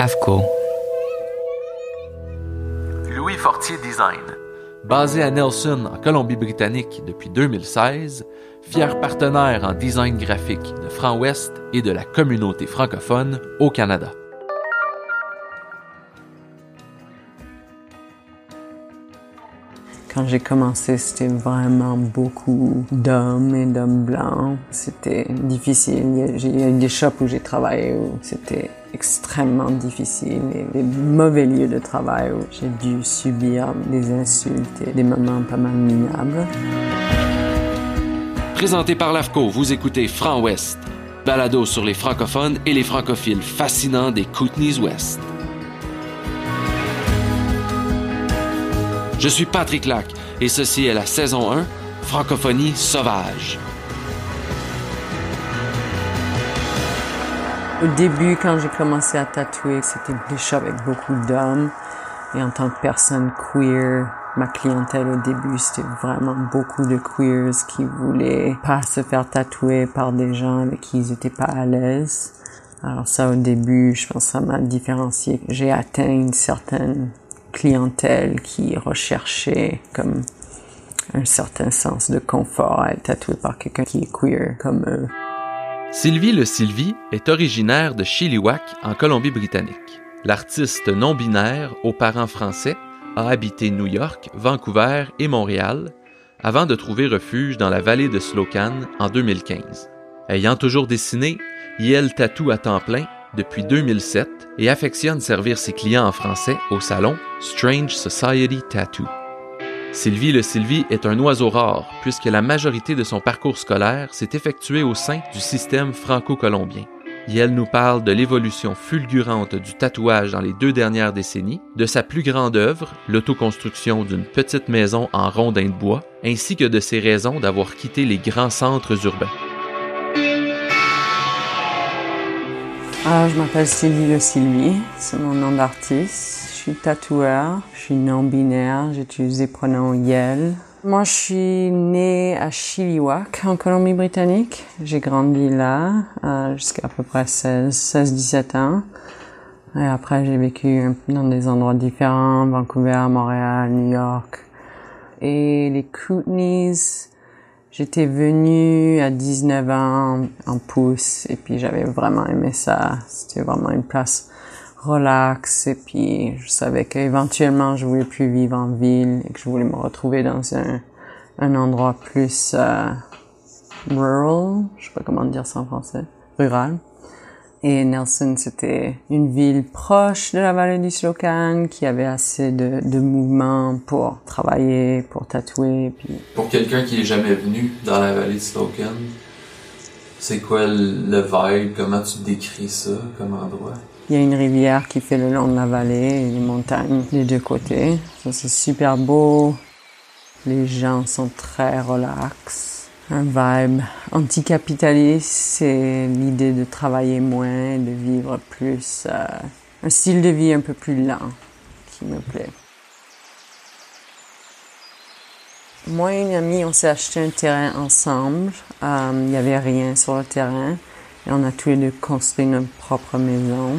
AFCO. Louis Fortier Design. Basé à Nelson, en Colombie-Britannique depuis 2016, fier partenaire en design graphique de Franc Ouest et de la communauté francophone au Canada. Quand j'ai commencé, c'était vraiment beaucoup d'hommes et d'hommes blancs. C'était difficile. Il y a eu des shops où j'ai travaillé où c'était extrêmement difficile et des mauvais lieux de travail où j'ai dû subir des insultes et des moments pas mal minables. Présenté par l'AFCO, vous écoutez Franc Ouest, balado sur les francophones et les francophiles fascinants des Kootenays Ouest. Je suis Patrick Lac et ceci est la saison 1, Francophonie sauvage. Au début, quand j'ai commencé à tatouer, c'était shops avec beaucoup d'hommes. Et en tant que personne queer, ma clientèle au début, c'était vraiment beaucoup de queers qui voulaient pas se faire tatouer par des gens avec qui ils étaient pas à l'aise. Alors ça, au début, je pense que ça m'a différencié. J'ai atteint une certaine clientèle qui recherchait comme un certain sens de confort à être tatoué par quelqu'un qui est queer comme eux. Sylvie Le Sylvie est originaire de Chilliwack, en Colombie-Britannique. L'artiste non-binaire, aux parents français, a habité New York, Vancouver et Montréal avant de trouver refuge dans la vallée de Slocan en 2015. Ayant toujours dessiné, Yel tatoue à temps plein depuis 2007 et affectionne servir ses clients en français au salon Strange Society Tattoo. Sylvie le Sylvie est un oiseau rare puisque la majorité de son parcours scolaire s'est effectuée au sein du système franco-colombien. Et elle nous parle de l'évolution fulgurante du tatouage dans les deux dernières décennies, de sa plus grande œuvre, l'autoconstruction d'une petite maison en rondin de bois, ainsi que de ses raisons d'avoir quitté les grands centres urbains. Ah, je m'appelle Sylvie Le Sylvie, c'est mon nom d'artiste. Je suis tatoueur, je suis non-binaire, j'utilise les pronoms Yel. Moi, je suis née à Chilliwack, en Colombie-Britannique. J'ai grandi là euh, jusqu'à à peu près 16-17 ans. Et après, j'ai vécu dans des endroits différents, Vancouver, Montréal, New York. Et les Kootenays, J'étais venue à 19 ans en pouce et puis j'avais vraiment aimé ça. C'était vraiment une place relax et puis je savais qu'éventuellement je voulais plus vivre en ville et que je voulais me retrouver dans un, un endroit plus euh, rural, je sais pas comment dire ça en français, rural. Et Nelson, c'était une ville proche de la vallée du Slocan qui avait assez de, de mouvement pour travailler, pour tatouer. Puis... Pour quelqu'un qui est jamais venu dans la vallée du Slocan, c'est quoi le vibe? Comment tu décris ça comme endroit? Il y a une rivière qui fait le long de la vallée et les montagnes des deux côtés. Ça, c'est super beau. Les gens sont très relax un vibe anticapitaliste, c'est l'idée de travailler moins, de vivre plus, euh, un style de vie un peu plus lent qui me plaît. Moi et une amie, on s'est acheté un terrain ensemble. Euh, il n'y avait rien sur le terrain et on a tous les deux construit notre propre maison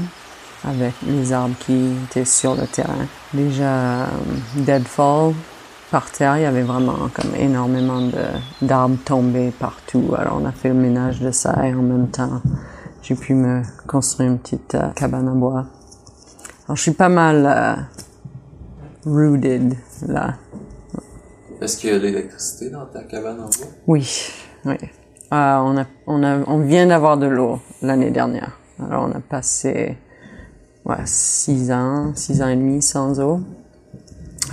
avec les arbres qui étaient sur le terrain. Déjà, euh, Deadfall, par terre, il y avait vraiment comme énormément d'arbres tombés partout. Alors on a fait le ménage de ça et en même temps, j'ai pu me construire une petite euh, cabane à bois. Alors je suis pas mal euh, rooted là. Est-ce qu'il y a de l'électricité dans ta cabane en bois? Oui, oui. Euh, on, a, on, a, on vient d'avoir de l'eau l'année dernière. Alors on a passé ouais, six ans, six ans et demi sans eau.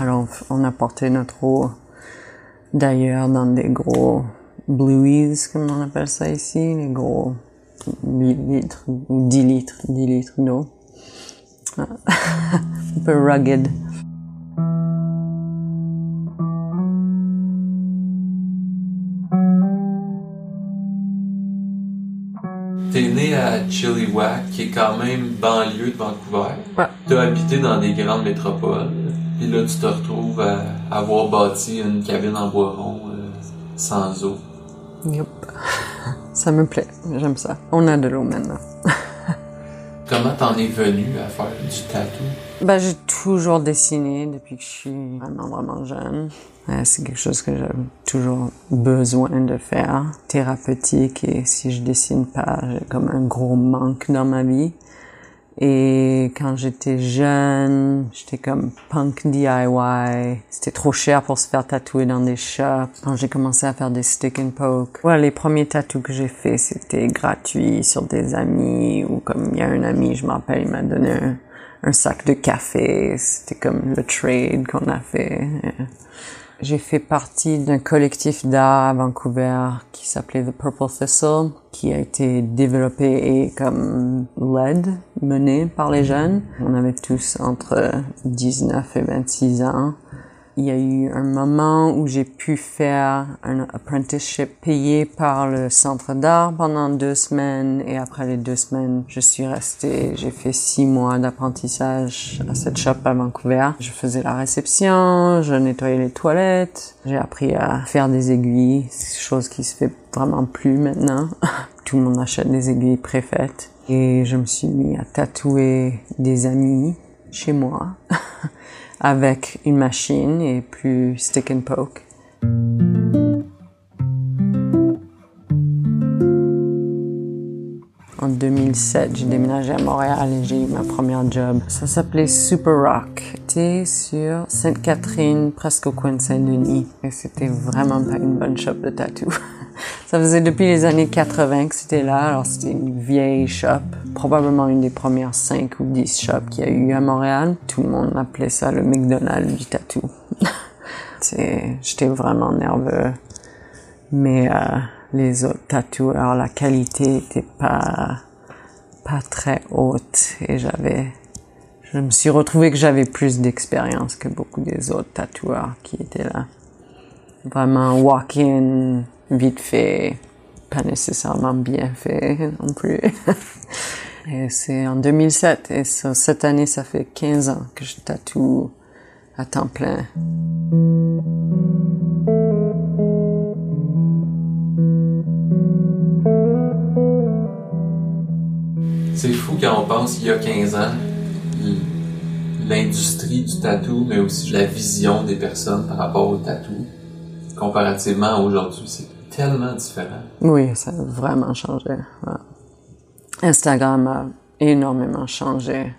Alors, on a porté notre eau d'ailleurs dans des gros blueies, comme on appelle ça ici, les gros 8 litres ou 10 litres, 10 litres d'eau. Un peu rugged. T'es né à Chilliwack, qui est quand même banlieue de Vancouver. Ouais. T'as habité dans des grandes métropoles. Puis là, tu te retrouves à avoir bâti une cabine en bois rond euh, sans eau. Yep. Ça me plaît. J'aime ça. On a de l'eau maintenant. Comment t'en es venu à faire du tatou? Ben, j'ai toujours dessiné depuis que je suis vraiment, vraiment jeune. C'est quelque chose que j'ai toujours besoin de faire, thérapeutique, et si je dessine pas, j'ai comme un gros manque dans ma vie. Et quand j'étais jeune, j'étais comme punk DIY. C'était trop cher pour se faire tatouer dans des shops. Quand j'ai commencé à faire des stick and poke, ouais, les premiers tatous que j'ai fait, c'était gratuit sur des amis ou comme il y a un ami, je me rappelle, il m'a donné un, un sac de café. C'était comme le trade qu'on a fait. J'ai fait partie d'un collectif d'art à Vancouver qui s'appelait The Purple Thistle, qui a été développé et comme led, mené par les jeunes. On avait tous entre 19 et 26 ans. Il y a eu un moment où j'ai pu faire un apprenticeship payé par le centre d'art pendant deux semaines et après les deux semaines, je suis restée, j'ai fait six mois d'apprentissage à cette shop à Vancouver. Je faisais la réception, je nettoyais les toilettes, j'ai appris à faire des aiguilles, chose qui se fait vraiment plus maintenant. Tout le monde achète des aiguilles préfaites et je me suis mis à tatouer des amis chez moi. avec une machine et plus stick and poke. En 2007, j'ai déménagé à Montréal et j'ai eu ma première job. Ça s'appelait Super Rock. C'était sur Sainte-Catherine, presque au coin de Saint-Denis. Et c'était vraiment pas une bonne shop de tatou. Ça faisait depuis les années 80 que c'était là. Alors c'était une vieille shop, probablement une des premières 5 ou 10 shops qu'il y a eu à Montréal. Tout le monde appelait ça le McDonald's du tatou. J'étais vraiment nerveux. Mais euh, les autres tatoueurs, la qualité était pas pas très haute et j'avais je me suis retrouvé que j'avais plus d'expérience que beaucoup des autres tatoueurs qui étaient là. Vraiment walk-in, vite fait, pas nécessairement bien fait non plus. et c'est en 2007 et cette année ça fait 15 ans que je tatoue à temps plein. C'est fou quand on pense il y a 15 ans, l'industrie du tatou, mais aussi la vision des personnes par rapport au tatou, comparativement à aujourd'hui, c'est tellement différent. Oui, ça a vraiment changé. Instagram a énormément changé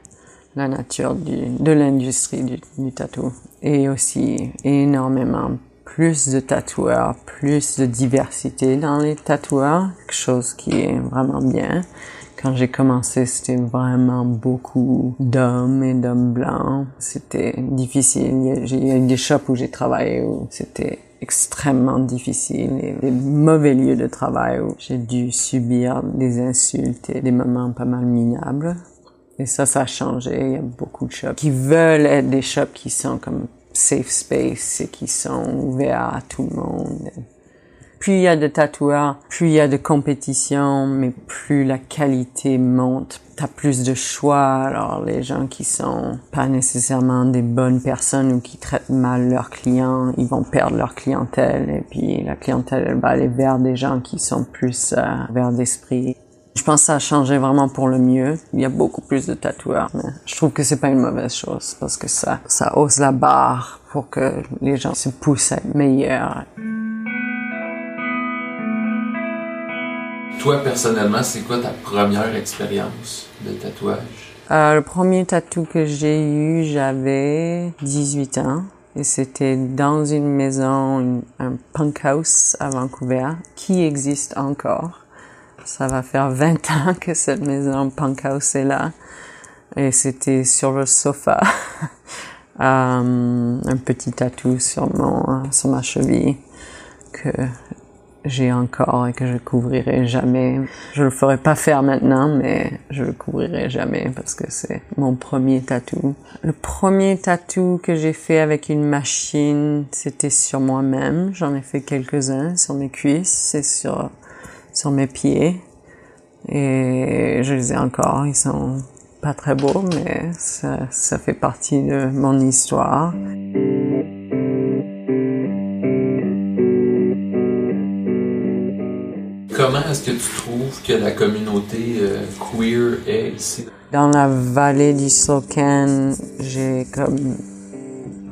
la nature de l'industrie du, tatou et aussi énormément plus de tatoueurs, plus de diversité dans les tatoueurs, quelque chose qui est vraiment bien. Quand j'ai commencé, c'était vraiment beaucoup d'hommes et d'hommes blancs. C'était difficile. Il y a eu des shops où j'ai travaillé où c'était extrêmement difficile et des mauvais lieux de travail où j'ai dû subir des insultes et des moments pas mal minables. Et ça, ça a changé. Il y a beaucoup de shops qui veulent être des shops qui sont comme safe space et qui sont ouverts à tout le monde plus il y a de tatoueurs, plus il y a de compétition, mais plus la qualité monte. T'as plus de choix. Alors les gens qui sont pas nécessairement des bonnes personnes ou qui traitent mal leurs clients, ils vont perdre leur clientèle. Et puis la clientèle elle va aller vers des gens qui sont plus euh, vers d'esprit. Je pense que ça a changé vraiment pour le mieux. Il y a beaucoup plus de tatoueurs, je trouve que c'est pas une mauvaise chose parce que ça, ça hausse la barre pour que les gens se poussent à être meilleurs. Toi, personnellement, c'est quoi ta première expérience de tatouage? Euh, le premier tatou que j'ai eu, j'avais 18 ans. Et c'était dans une maison, un punk house à Vancouver, qui existe encore. Ça va faire 20 ans que cette maison punk house est là. Et c'était sur le sofa. euh, un petit tatou sur sur ma cheville que j'ai encore et que je couvrirai jamais. Je le ferai pas faire maintenant, mais je le couvrirai jamais parce que c'est mon premier tatou. Le premier tatou que j'ai fait avec une machine, c'était sur moi-même. J'en ai fait quelques-uns sur mes cuisses et sur, sur mes pieds. Et je les ai encore. Ils sont pas très beaux, mais ça, ça fait partie de mon histoire. Comment est-ce que tu trouves que la communauté euh, queer est ici? Dans la vallée du Socan, j'ai comme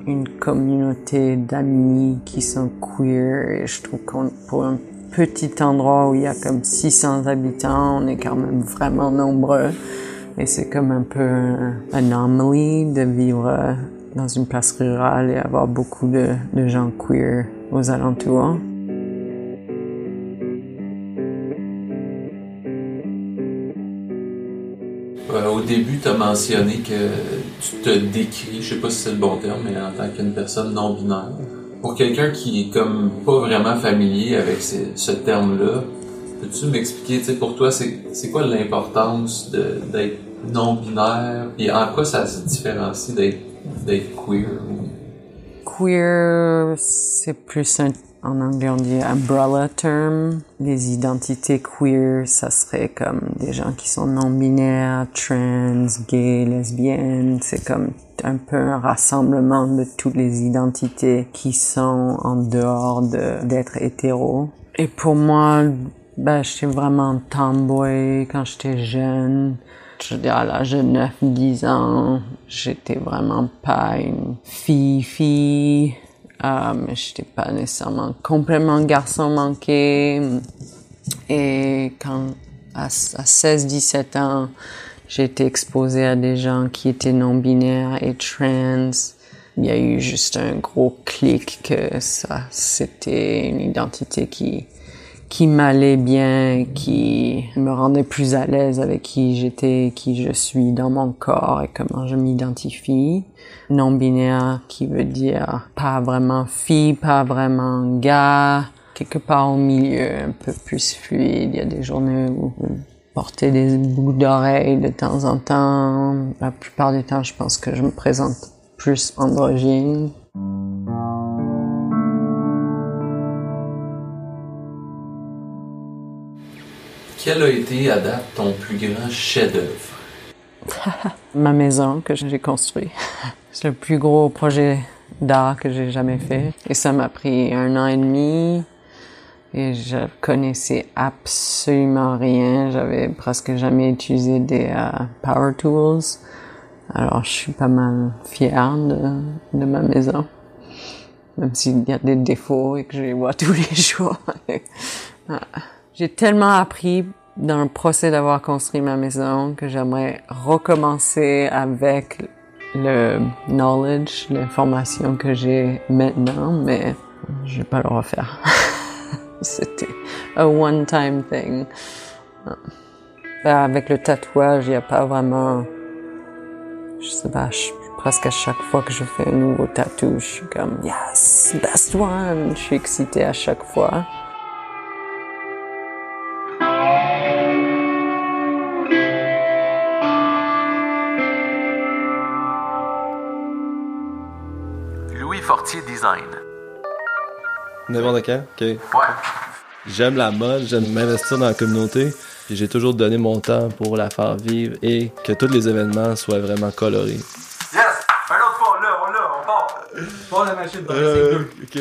une communauté d'amis qui sont queer et je trouve qu'on pour un petit endroit où il y a comme 600 habitants, on est quand même vraiment nombreux et c'est comme un peu un anomaly de vivre dans une place rurale et avoir beaucoup de, de gens queer aux alentours. Début, tu as mentionné que tu te décris, je sais pas si c'est le bon terme, mais en tant qu'une personne non binaire. Pour quelqu'un qui est comme pas vraiment familier avec ce, terme-là, peux-tu m'expliquer, pour toi, c'est quoi l'importance d'être non binaire et en quoi ça se différencie d'être queer? Queer, c'est plus un en anglais on dit umbrella term. Les identités queer, ça serait comme des gens qui sont non-binaires, trans, gays, lesbiennes. C'est comme un peu un rassemblement de toutes les identités qui sont en dehors d'être hétéro. Et pour moi, ben, j'étais vraiment tomboy quand j'étais jeune. Je veux dire, à l'âge de 9-10 ans, j'étais vraiment pas une fille-fille. Euh, mais j'étais pas nécessairement complètement garçon manqué. Et quand, à, 16-17 ans, j'ai été exposée à des gens qui étaient non-binaires et trans. Il y a eu juste un gros clic que ça, c'était une identité qui, qui m'allait bien, qui me rendait plus à l'aise avec qui j'étais, qui je suis dans mon corps et comment je m'identifie. Non binaire qui veut dire pas vraiment fille, pas vraiment gars, quelque part au milieu, un peu plus fluide. Il y a des journées où porter des boucles d'oreilles de temps en temps. La plupart du temps, je pense que je me présente plus androgyne. Quel a été à date ton plus grand chef-d'œuvre? Ma maison que j'ai construite. C'est le plus gros projet d'art que j'ai jamais fait. Et ça m'a pris un an et demi. Et je connaissais absolument rien. J'avais presque jamais utilisé des euh, power tools. Alors je suis pas mal fière de, de ma maison. Même s'il y a des défauts et que je les vois tous les jours. J'ai tellement appris dans le procès d'avoir construit ma maison que j'aimerais recommencer avec le knowledge, l'information que j'ai maintenant, mais je vais pas le refaire. C'était a one-time thing. Ben, avec le tatouage, il n'y a pas vraiment, je sais pas, presque à chaque fois que je fais un nouveau tatou, je suis comme yes, best one. Je suis excitée à chaque fois. Design. N'importe quand? OK. Ouais. J'aime la mode, j'aime m'investir dans la communauté. Et j'ai toujours donné mon temps pour la faire vivre et que tous les événements soient vraiment colorés. Yes! Un autre fois, on l'a, on l'a, on part! Part la machine dans euh, OK.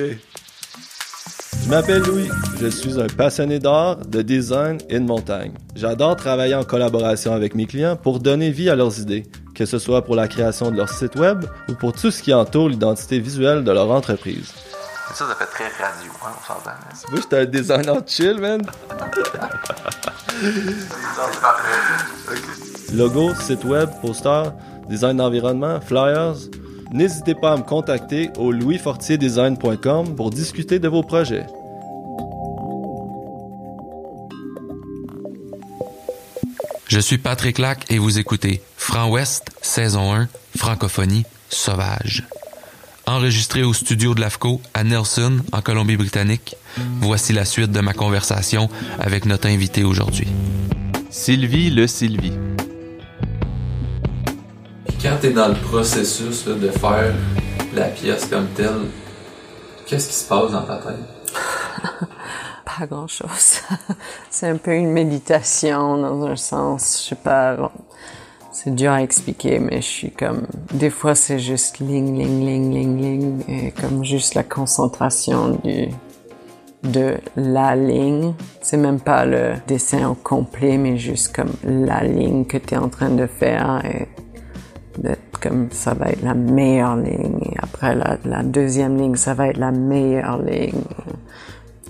Je m'appelle Louis, je suis un passionné d'art, de design et de montagne. J'adore travailler en collaboration avec mes clients pour donner vie à leurs idées que ce soit pour la création de leur site web ou pour tout ce qui entoure l'identité visuelle de leur entreprise. Ça, ça fait très radio, hein, on s'entend. Moi, j'étais un designer chill, man. Logo, site web, poster, design d'environnement, flyers. N'hésitez pas à me contacter au louisfortierdesign.com pour discuter de vos projets. Je suis Patrick Lac et vous écoutez Franc Ouest, saison 1, Francophonie sauvage. Enregistré au studio de l'AFCO à Nelson, en Colombie-Britannique, voici la suite de ma conversation avec notre invité aujourd'hui. Sylvie Le Sylvie. Quand tu es dans le processus de faire la pièce comme telle, qu'est-ce qui se passe dans ta tête? pas grand chose. c'est un peu une méditation dans un sens. Je sais pas. c'est dur à expliquer, mais je suis comme. Des fois, c'est juste ling, ling, ling, ling, ling. Et comme juste la concentration du, de la ligne. C'est même pas le dessin au complet, mais juste comme la ligne que tu es en train de faire et d'être comme ça va être la meilleure ligne. Et après la, la deuxième ligne, ça va être la meilleure ligne.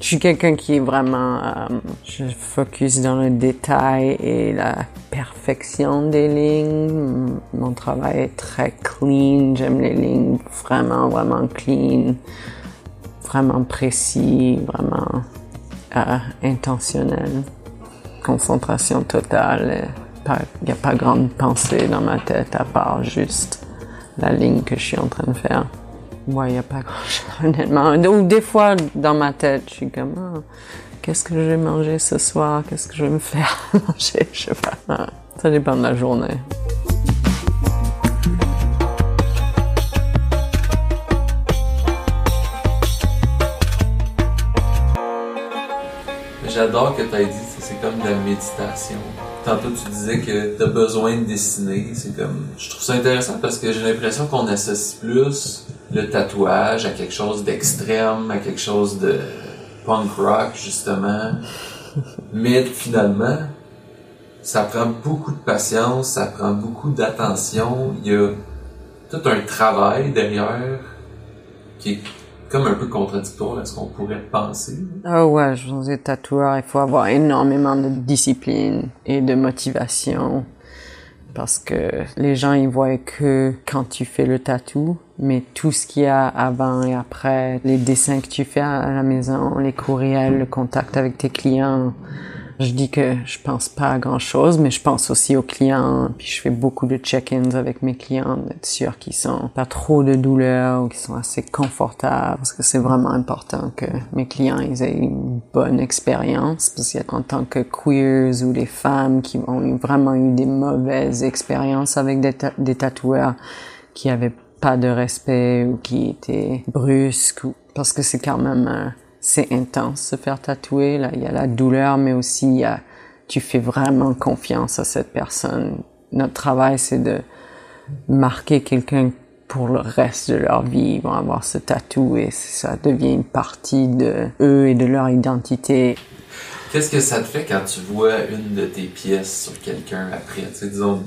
Je suis quelqu'un qui est vraiment, euh, je focus dans le détail et la perfection des lignes. Mon travail est très clean. J'aime les lignes vraiment, vraiment clean, vraiment précis, vraiment euh, intentionnel. Concentration totale. Il n'y a pas grande pensée dans ma tête à part juste la ligne que je suis en train de faire. Moi, il n'y a pas grand-chose, honnêtement. Ou des fois, dans ma tête, je suis comme, ah, qu'est-ce que je vais manger ce soir? Qu'est-ce que je vais me faire manger? Je sais pas. Ça dépend de la journée. J'adore que tu aies dit que c'est comme de la méditation. Tantôt, tu disais que tu as besoin de dessiner. C'est comme. Je trouve ça intéressant parce que j'ai l'impression qu'on associe plus le tatouage à quelque chose d'extrême, à quelque chose de punk rock, justement. Mais finalement, ça prend beaucoup de patience, ça prend beaucoup d'attention. Il y a tout un travail derrière qui est comme un peu contradictoire à ce qu'on pourrait penser. Ah ouais, je vous ai tatoueur, il faut avoir énormément de discipline et de motivation parce que les gens ils voient que quand tu fais le tatou, mais tout ce qu'il y a avant et après, les dessins que tu fais à la maison, les courriels, le contact avec tes clients, je dis que je pense pas à grand chose, mais je pense aussi aux clients. Puis je fais beaucoup de check-ins avec mes clients, d'être sûr qu'ils sont pas trop de douleur ou qu'ils sont assez confortables, parce que c'est vraiment important que mes clients ils aient une bonne expérience. Parce qu'en tant que queers ou des femmes qui ont vraiment eu des mauvaises expériences avec des, des tatoueurs qui avaient pas de respect ou qui étaient brusques, ou... parce que c'est quand même euh, c'est intense se faire tatouer. Là, il y a la douleur, mais aussi il y a, tu fais vraiment confiance à cette personne. Notre travail, c'est de marquer quelqu'un pour le reste de leur vie. Ils vont avoir ce tatou et ça devient une partie de eux et de leur identité. Qu'est-ce que ça te fait quand tu vois une de tes pièces sur quelqu'un après, tu disons,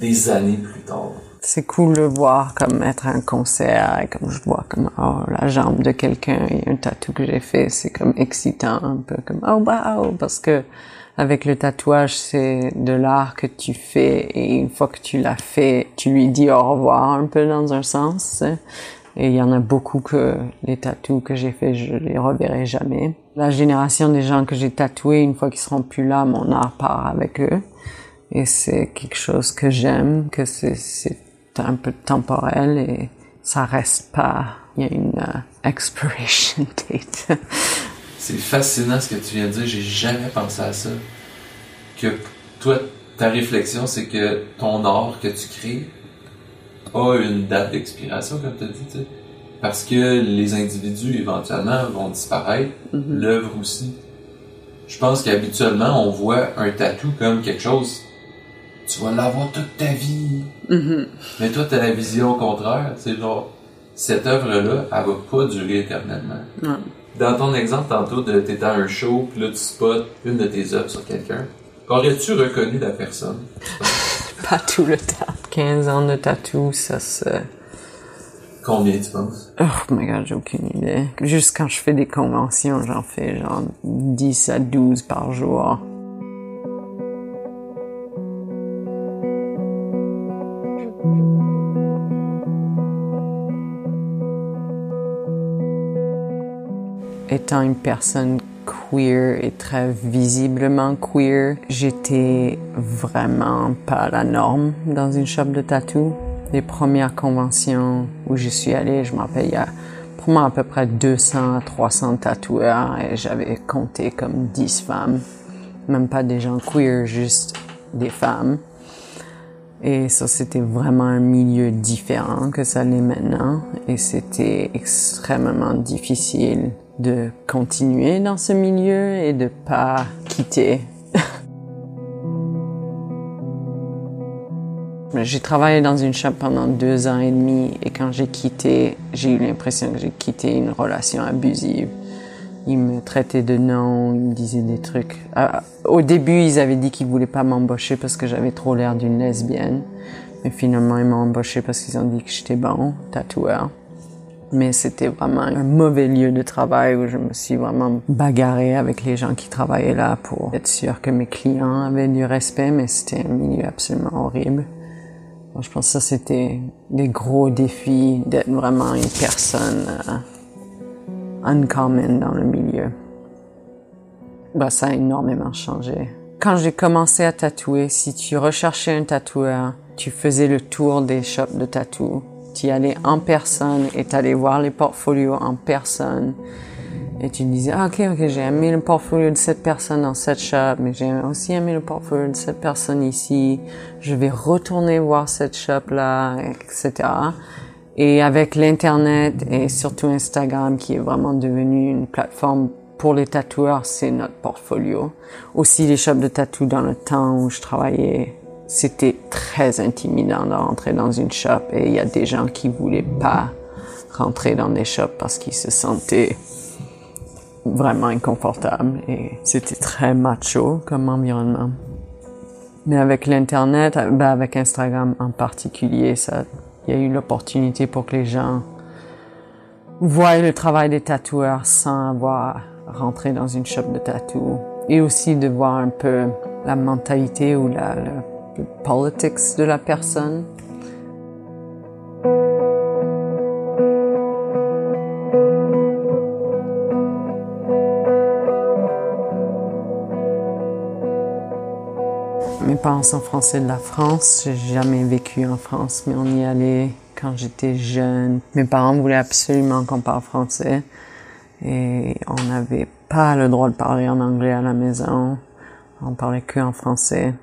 des années plus tard? C'est cool de voir comme être un concert et comme je vois comme oh la jambe de quelqu'un et un tatou que j'ai fait c'est comme excitant un peu comme oh wow parce que avec le tatouage c'est de l'art que tu fais et une fois que tu l'as fait tu lui dis au revoir un peu dans un sens. Et il y en a beaucoup que les tatous que j'ai fait je les reverrai jamais. La génération des gens que j'ai tatoués une fois qu'ils seront plus là mon art part avec eux. Et c'est quelque chose que j'aime que c'est un peu temporel et ça reste pas. Il y a une euh, expiration date. c'est fascinant ce que tu viens de dire. J'ai jamais pensé à ça. Que toi, ta réflexion, c'est que ton art que tu crées a une date d'expiration, comme tu as dit. Parce que les individus, éventuellement, vont disparaître. Mm-hmm. L'œuvre aussi. Je pense qu'habituellement, on voit un tatou comme quelque chose tu vas l'avoir toute ta vie. Mm-hmm. Mais toi, t'as la vision au contraire. C'est genre, cette œuvre-là, elle va pas durer éternellement. Dans ton exemple tantôt de t'es dans un show, puis là tu spots une de tes œuvres sur quelqu'un, aurais-tu reconnu la personne? pas tout le temps. 15 ans de tatou, ça se... Combien tu penses? Oh my god, j'ai aucune idée. Juste quand je fais des conventions, j'en fais genre 10 à 12 par jour. Étant une personne queer et très visiblement queer, j'étais vraiment pas la norme dans une shop de tatou. Les premières conventions où je suis allée, je y a pour moi à peu près 200 à 300 tatoueurs et j'avais compté comme 10 femmes. Même pas des gens queer, juste des femmes. Et ça, c'était vraiment un milieu différent que ça l'est maintenant. Et c'était extrêmement difficile de continuer dans ce milieu et de pas quitter. j'ai travaillé dans une shop pendant deux ans et demi et quand j'ai quitté, j'ai eu l'impression que j'ai quitté une relation abusive. Ils me traitaient de nom, ils me disaient des trucs. Ah, au début, ils avaient dit qu'ils voulaient pas m'embaucher parce que j'avais trop l'air d'une lesbienne. Mais finalement, ils m'ont embauché parce qu'ils ont dit que j'étais bon, tatoueur. Mais c'était vraiment un mauvais lieu de travail où je me suis vraiment bagarrée avec les gens qui travaillaient là pour être sûr que mes clients avaient du respect, mais c'était un milieu absolument horrible. Je pense que ça, c'était des gros défis d'être vraiment une personne euh, uncommon dans le milieu. Bah, ça a énormément changé. Quand j'ai commencé à tatouer, si tu recherchais un tatoueur, tu faisais le tour des shops de tatou. Tu y allais en personne et tu allais voir les portfolios en personne. Et tu disais, ah, ok, ok, j'ai aimé le portfolio de cette personne dans cette shop, mais j'ai aussi aimé le portfolio de cette personne ici. Je vais retourner voir cette shop-là, etc. Et avec l'Internet et surtout Instagram, qui est vraiment devenu une plateforme pour les tatoueurs, c'est notre portfolio. Aussi les shops de tatou dans le temps où je travaillais, c'était très intimidant de rentrer dans une shop et il y a des gens qui voulaient pas rentrer dans des shops parce qu'ils se sentaient vraiment inconfortables et c'était très macho comme environnement. Mais avec l'internet, ben avec Instagram en particulier, ça, il y a eu l'opportunité pour que les gens voient le travail des tatoueurs sans avoir rentré dans une shop de tatou et aussi de voir un peu la mentalité ou la, politics de la personne. Mes parents sont français de la France. J'ai jamais vécu en France, mais on y allait quand j'étais jeune. Mes parents voulaient absolument qu'on parle français et on n'avait pas le droit de parler en anglais à la maison. On parlait que en français.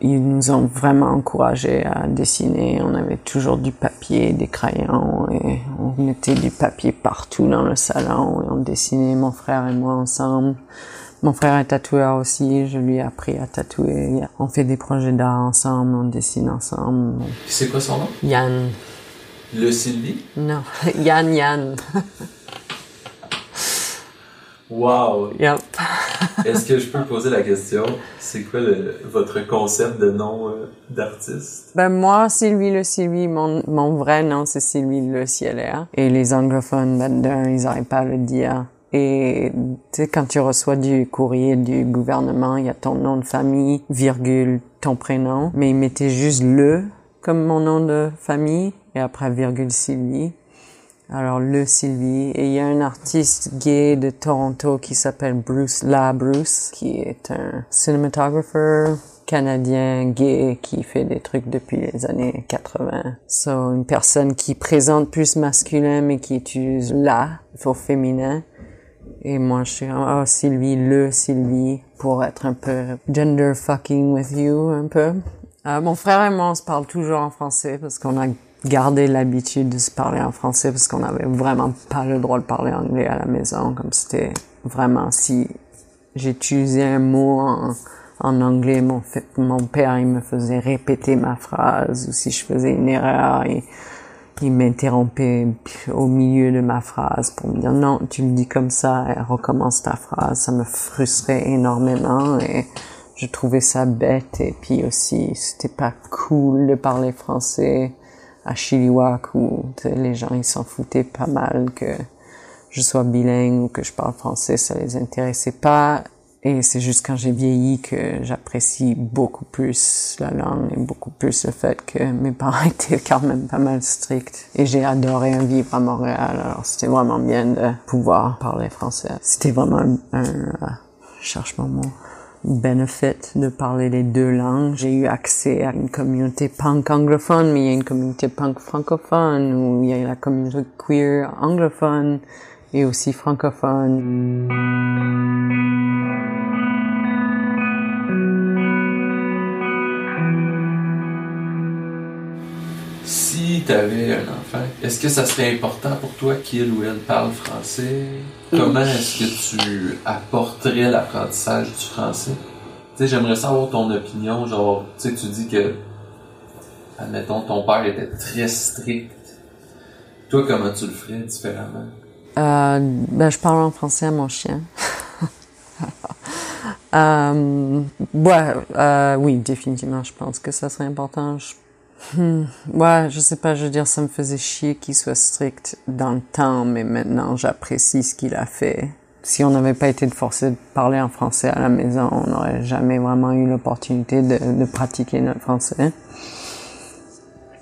Ils nous ont vraiment encouragés à dessiner. On avait toujours du papier, des crayons et on mettait du papier partout dans le salon et on dessinait mon frère et moi ensemble. Mon frère est tatoueur aussi, je lui ai appris à tatouer. On fait des projets d'art ensemble, on dessine ensemble. C'est quoi son nom? Yann. Le Sylvie? Non, Yann Yann. Wow! Yep. Est-ce que je peux poser la question? C'est quoi le, votre concept de nom euh, d'artiste? Ben moi, Sylvie Le Sylvie, mon, mon vrai nom c'est Sylvie Le Ciellaire. Et les anglophones, d'un, ils n'arrivent pas à le dire. Et tu sais, quand tu reçois du courrier du gouvernement, il y a ton nom de famille, virgule, ton prénom. Mais ils mettaient juste le comme mon nom de famille et après virgule Sylvie. Alors le Sylvie et il y a un artiste gay de Toronto qui s'appelle Bruce La Bruce qui est un cinématographeur canadien gay qui fait des trucs depuis les années 80. So une personne qui présente plus masculin mais qui utilise la au féminin. Et moi je suis oh Sylvie le Sylvie pour être un peu gender fucking with you un peu. Euh, mon frère et moi on se parle toujours en français parce qu'on a garder l'habitude de se parler en français parce qu'on n'avait vraiment pas le droit de parler anglais à la maison. Comme c'était vraiment si j'utilisais un mot en, en anglais, mon, mon père il me faisait répéter ma phrase ou si je faisais une erreur, il, il m'interrompait au milieu de ma phrase pour me dire non, tu le dis comme ça et recommence ta phrase. Ça me frustrait énormément et je trouvais ça bête et puis aussi c'était pas cool de parler français à Chiliwak où les gens ils s'en foutaient pas mal que je sois bilingue ou que je parle français, ça les intéressait pas. Et c'est juste quand j'ai vieilli que j'apprécie beaucoup plus la langue et beaucoup plus le fait que mes parents étaient quand même pas mal stricts. Et j'ai adoré vivre à Montréal, alors c'était vraiment bien de pouvoir parler français. C'était vraiment un, un, un cherche mon mot benefit de parler les deux langues. J'ai eu accès à une communauté punk anglophone, mais il y a une communauté punk francophone, où il y a la communauté queer anglophone et aussi francophone. Si tu avais un enfant, est-ce que ça serait important pour toi qu'il ou elle parle français? Comment est-ce que tu apporterais l'apprentissage du français? Tu sais, j'aimerais savoir ton opinion. Genre, tu sais, tu dis que, admettons, ton père était très strict. Toi, comment tu le ferais différemment? Euh, ben, je parle en français à mon chien. euh, ouais, euh, oui, définitivement, je pense que ça serait important. Je, hmm, ouais, je sais pas, je veux dire, ça me faisait chier qu'il soit strict dans le temps, mais maintenant, j'apprécie ce qu'il a fait. Si on n'avait pas été forcé de parler en français à la maison, on n'aurait jamais vraiment eu l'opportunité de, pratiquer notre français.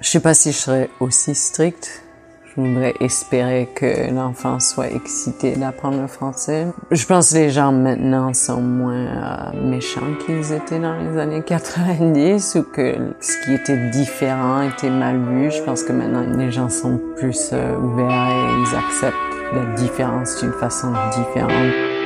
Je sais pas si je serais aussi strict, je voudrais espérer que l'enfant soit excité d'apprendre le français. Je pense que les gens maintenant sont moins euh, méchants qu'ils étaient dans les années 90 ou que ce qui était différent était mal vu. Je pense que maintenant les gens sont plus euh, ouverts et ils acceptent la différence d'une façon différente.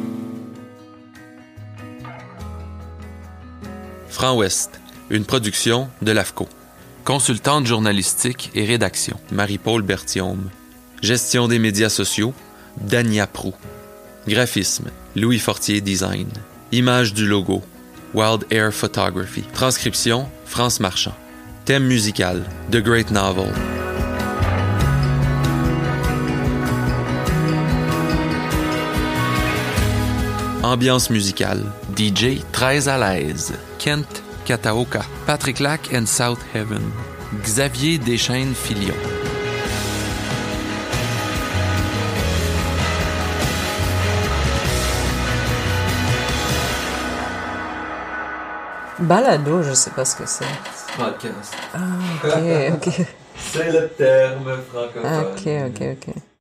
Franc Ouest, une production de l'AFCO. Consultante journalistique et rédaction, Marie-Paul Berthiaume. Gestion des médias sociaux, Dania Prou. Graphisme, Louis Fortier Design. Image du logo, Wild Air Photography. Transcription, France Marchand. Thème musical, The Great Novel. Ambiance musicale, DJ très à l'aise, Kent Kataoka, Patrick Lack and South Heaven, Xavier Deschaines Filion. Balado, je sais pas ce que c'est. Podcast. Ah, ok, ok. C'est le terme francophone. Ok, ok, ok.